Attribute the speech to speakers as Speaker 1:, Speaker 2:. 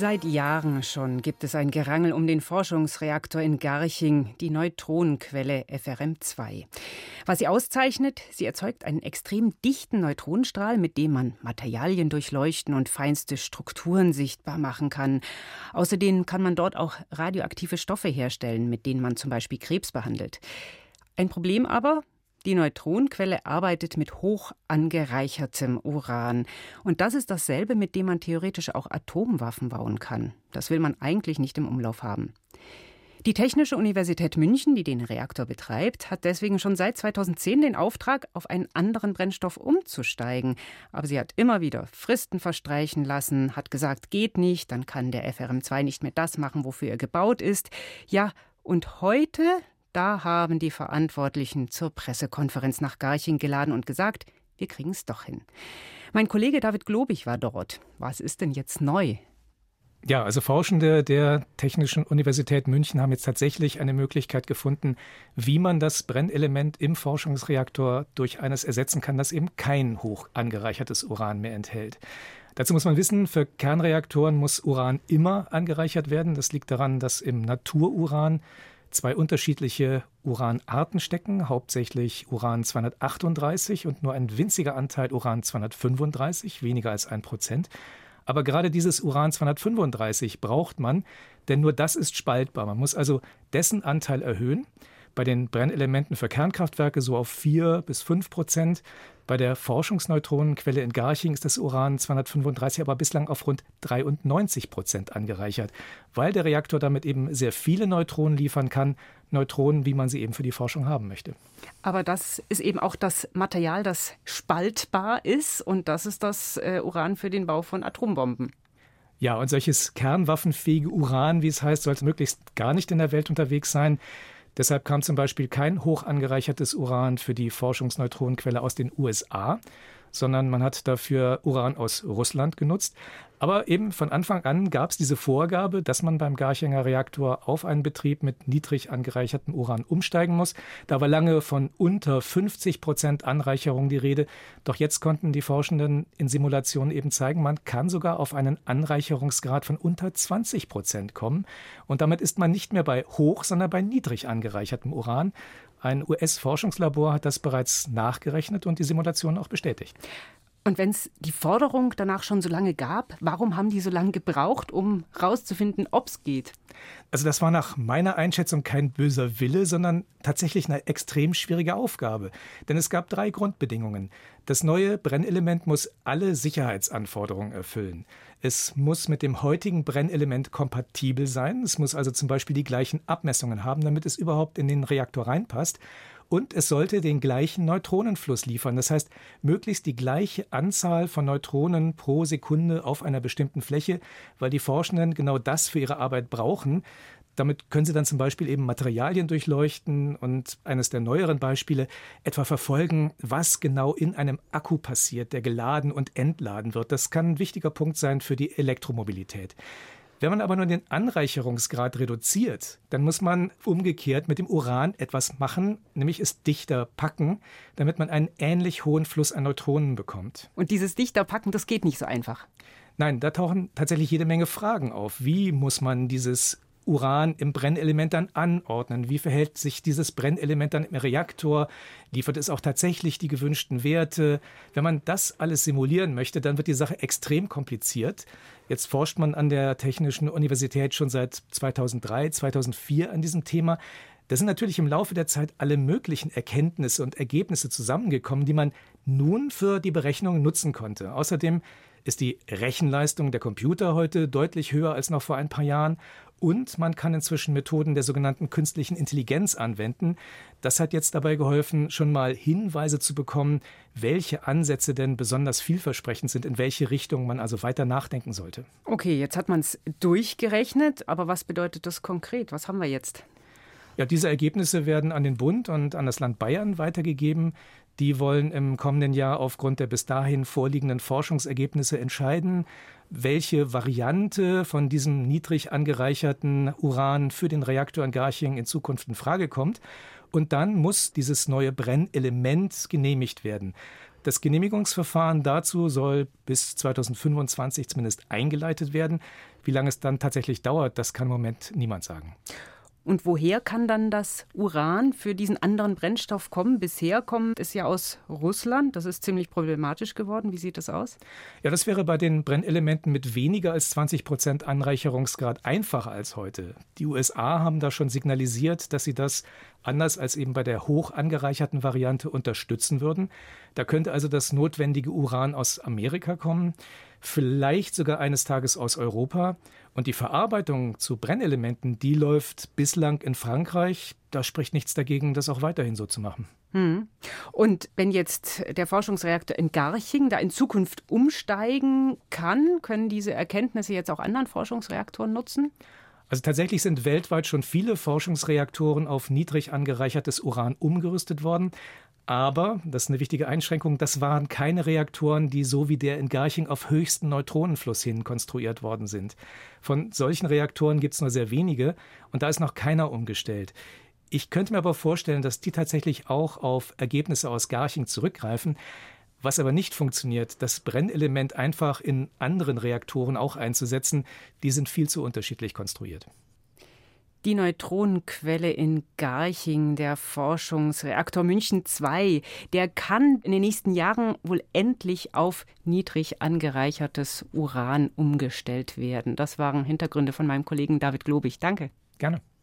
Speaker 1: Seit Jahren schon gibt es ein Gerangel um den Forschungsreaktor in Garching, die Neutronenquelle FRM2. Was sie auszeichnet, sie erzeugt einen extrem dichten Neutronenstrahl, mit dem man Materialien durchleuchten und feinste Strukturen sichtbar machen kann. Außerdem kann man dort auch radioaktive Stoffe herstellen, mit denen man zum Beispiel Krebs behandelt. Ein Problem aber, die Neutronenquelle arbeitet mit hoch angereichertem Uran. Und das ist dasselbe, mit dem man theoretisch auch Atomwaffen bauen kann. Das will man eigentlich nicht im Umlauf haben. Die Technische Universität München, die den Reaktor betreibt, hat deswegen schon seit 2010 den Auftrag, auf einen anderen Brennstoff umzusteigen. Aber sie hat immer wieder Fristen verstreichen lassen, hat gesagt, geht nicht, dann kann der FRM2 nicht mehr das machen, wofür er gebaut ist. Ja, und heute, da haben die Verantwortlichen zur Pressekonferenz nach Garching geladen und gesagt, wir kriegen es doch hin. Mein Kollege David Globig war dort. Was ist denn jetzt neu?
Speaker 2: Ja, also Forschende der Technischen Universität München haben jetzt tatsächlich eine Möglichkeit gefunden, wie man das Brennelement im Forschungsreaktor durch eines ersetzen kann, das eben kein hoch angereichertes Uran mehr enthält. Dazu muss man wissen, für Kernreaktoren muss Uran immer angereichert werden. Das liegt daran, dass im Natururan zwei unterschiedliche Uranarten stecken, hauptsächlich Uran 238 und nur ein winziger Anteil Uran 235, weniger als ein Prozent. Aber gerade dieses Uran 235 braucht man, denn nur das ist spaltbar. Man muss also dessen Anteil erhöhen. Bei den Brennelementen für Kernkraftwerke so auf 4 bis 5 Prozent. Bei der Forschungsneutronenquelle in Garching ist das Uran 235 aber bislang auf rund 93 Prozent angereichert, weil der Reaktor damit eben sehr viele Neutronen liefern kann, Neutronen, wie man sie eben für die Forschung haben möchte.
Speaker 1: Aber das ist eben auch das Material, das spaltbar ist und das ist das äh, Uran für den Bau von Atombomben.
Speaker 2: Ja, und solches kernwaffenfähige Uran, wie es heißt, sollte möglichst gar nicht in der Welt unterwegs sein. Deshalb kam zum Beispiel kein hoch angereichertes Uran für die Forschungsneutronenquelle aus den USA, sondern man hat dafür Uran aus Russland genutzt. Aber eben von Anfang an gab es diese Vorgabe, dass man beim Garchinger Reaktor auf einen Betrieb mit niedrig angereichertem Uran umsteigen muss. Da war lange von unter 50 Prozent Anreicherung die Rede. Doch jetzt konnten die Forschenden in Simulationen eben zeigen, man kann sogar auf einen Anreicherungsgrad von unter 20 Prozent kommen. Und damit ist man nicht mehr bei hoch, sondern bei niedrig angereichertem Uran. Ein US-Forschungslabor hat das bereits nachgerechnet und die Simulation auch bestätigt.
Speaker 1: Und wenn es die Forderung danach schon so lange gab, warum haben die so lange gebraucht, um herauszufinden, ob es geht?
Speaker 2: Also das war nach meiner Einschätzung kein böser Wille, sondern tatsächlich eine extrem schwierige Aufgabe. Denn es gab drei Grundbedingungen. Das neue Brennelement muss alle Sicherheitsanforderungen erfüllen. Es muss mit dem heutigen Brennelement kompatibel sein. Es muss also zum Beispiel die gleichen Abmessungen haben, damit es überhaupt in den Reaktor reinpasst und es sollte den gleichen Neutronenfluss liefern. Das heißt, möglichst die gleiche Anzahl von Neutronen pro Sekunde auf einer bestimmten Fläche, weil die Forschenden genau das für ihre Arbeit brauchen. Damit können Sie dann zum Beispiel eben Materialien durchleuchten und eines der neueren Beispiele etwa verfolgen, was genau in einem Akku passiert, der geladen und entladen wird. Das kann ein wichtiger Punkt sein für die Elektromobilität. Wenn man aber nur den Anreicherungsgrad reduziert, dann muss man umgekehrt mit dem Uran etwas machen, nämlich es dichter packen, damit man einen ähnlich hohen Fluss an Neutronen bekommt.
Speaker 1: Und dieses dichter packen, das geht nicht so einfach.
Speaker 2: Nein, da tauchen tatsächlich jede Menge Fragen auf. Wie muss man dieses Uran im Brennelement dann anordnen? Wie verhält sich dieses Brennelement dann im Reaktor? Liefert es auch tatsächlich die gewünschten Werte? Wenn man das alles simulieren möchte, dann wird die Sache extrem kompliziert. Jetzt forscht man an der Technischen Universität schon seit 2003, 2004 an diesem Thema. Da sind natürlich im Laufe der Zeit alle möglichen Erkenntnisse und Ergebnisse zusammengekommen, die man nun für die Berechnung nutzen konnte. Außerdem ist die Rechenleistung der Computer heute deutlich höher als noch vor ein paar Jahren und man kann inzwischen Methoden der sogenannten künstlichen Intelligenz anwenden. Das hat jetzt dabei geholfen, schon mal Hinweise zu bekommen, welche Ansätze denn besonders vielversprechend sind, in welche Richtung man also weiter nachdenken sollte.
Speaker 1: Okay, jetzt hat man es durchgerechnet, aber was bedeutet das konkret? Was haben wir jetzt?
Speaker 2: Ja, diese Ergebnisse werden an den Bund und an das Land Bayern weitergegeben. Die wollen im kommenden Jahr aufgrund der bis dahin vorliegenden Forschungsergebnisse entscheiden, welche Variante von diesem niedrig angereicherten Uran für den Reaktor in Garching in Zukunft in Frage kommt. Und dann muss dieses neue Brennelement genehmigt werden. Das Genehmigungsverfahren dazu soll bis 2025 zumindest eingeleitet werden. Wie lange es dann tatsächlich dauert, das kann im Moment niemand sagen.
Speaker 1: Und woher kann dann das Uran für diesen anderen Brennstoff kommen? Bisher kommt es ja aus Russland. Das ist ziemlich problematisch geworden. Wie sieht das aus?
Speaker 2: Ja, das wäre bei den Brennelementen mit weniger als 20 Prozent Anreicherungsgrad einfacher als heute. Die USA haben da schon signalisiert, dass sie das anders als eben bei der hoch angereicherten Variante unterstützen würden. Da könnte also das notwendige Uran aus Amerika kommen vielleicht sogar eines Tages aus Europa. Und die Verarbeitung zu Brennelementen, die läuft bislang in Frankreich. Da spricht nichts dagegen, das auch weiterhin so zu machen.
Speaker 1: Hm. Und wenn jetzt der Forschungsreaktor in Garching da in Zukunft umsteigen kann, können diese Erkenntnisse jetzt auch anderen Forschungsreaktoren nutzen?
Speaker 2: Also tatsächlich sind weltweit schon viele Forschungsreaktoren auf niedrig angereichertes Uran umgerüstet worden. Aber, das ist eine wichtige Einschränkung, das waren keine Reaktoren, die so wie der in Garching auf höchsten Neutronenfluss hin konstruiert worden sind. Von solchen Reaktoren gibt es nur sehr wenige und da ist noch keiner umgestellt. Ich könnte mir aber vorstellen, dass die tatsächlich auch auf Ergebnisse aus Garching zurückgreifen. Was aber nicht funktioniert, das Brennelement einfach in anderen Reaktoren auch einzusetzen, die sind viel zu unterschiedlich konstruiert.
Speaker 1: Die Neutronenquelle in Garching, der Forschungsreaktor München II, der kann in den nächsten Jahren wohl endlich auf niedrig angereichertes Uran umgestellt werden. Das waren Hintergründe von meinem Kollegen David Globig. Danke.
Speaker 2: Gerne.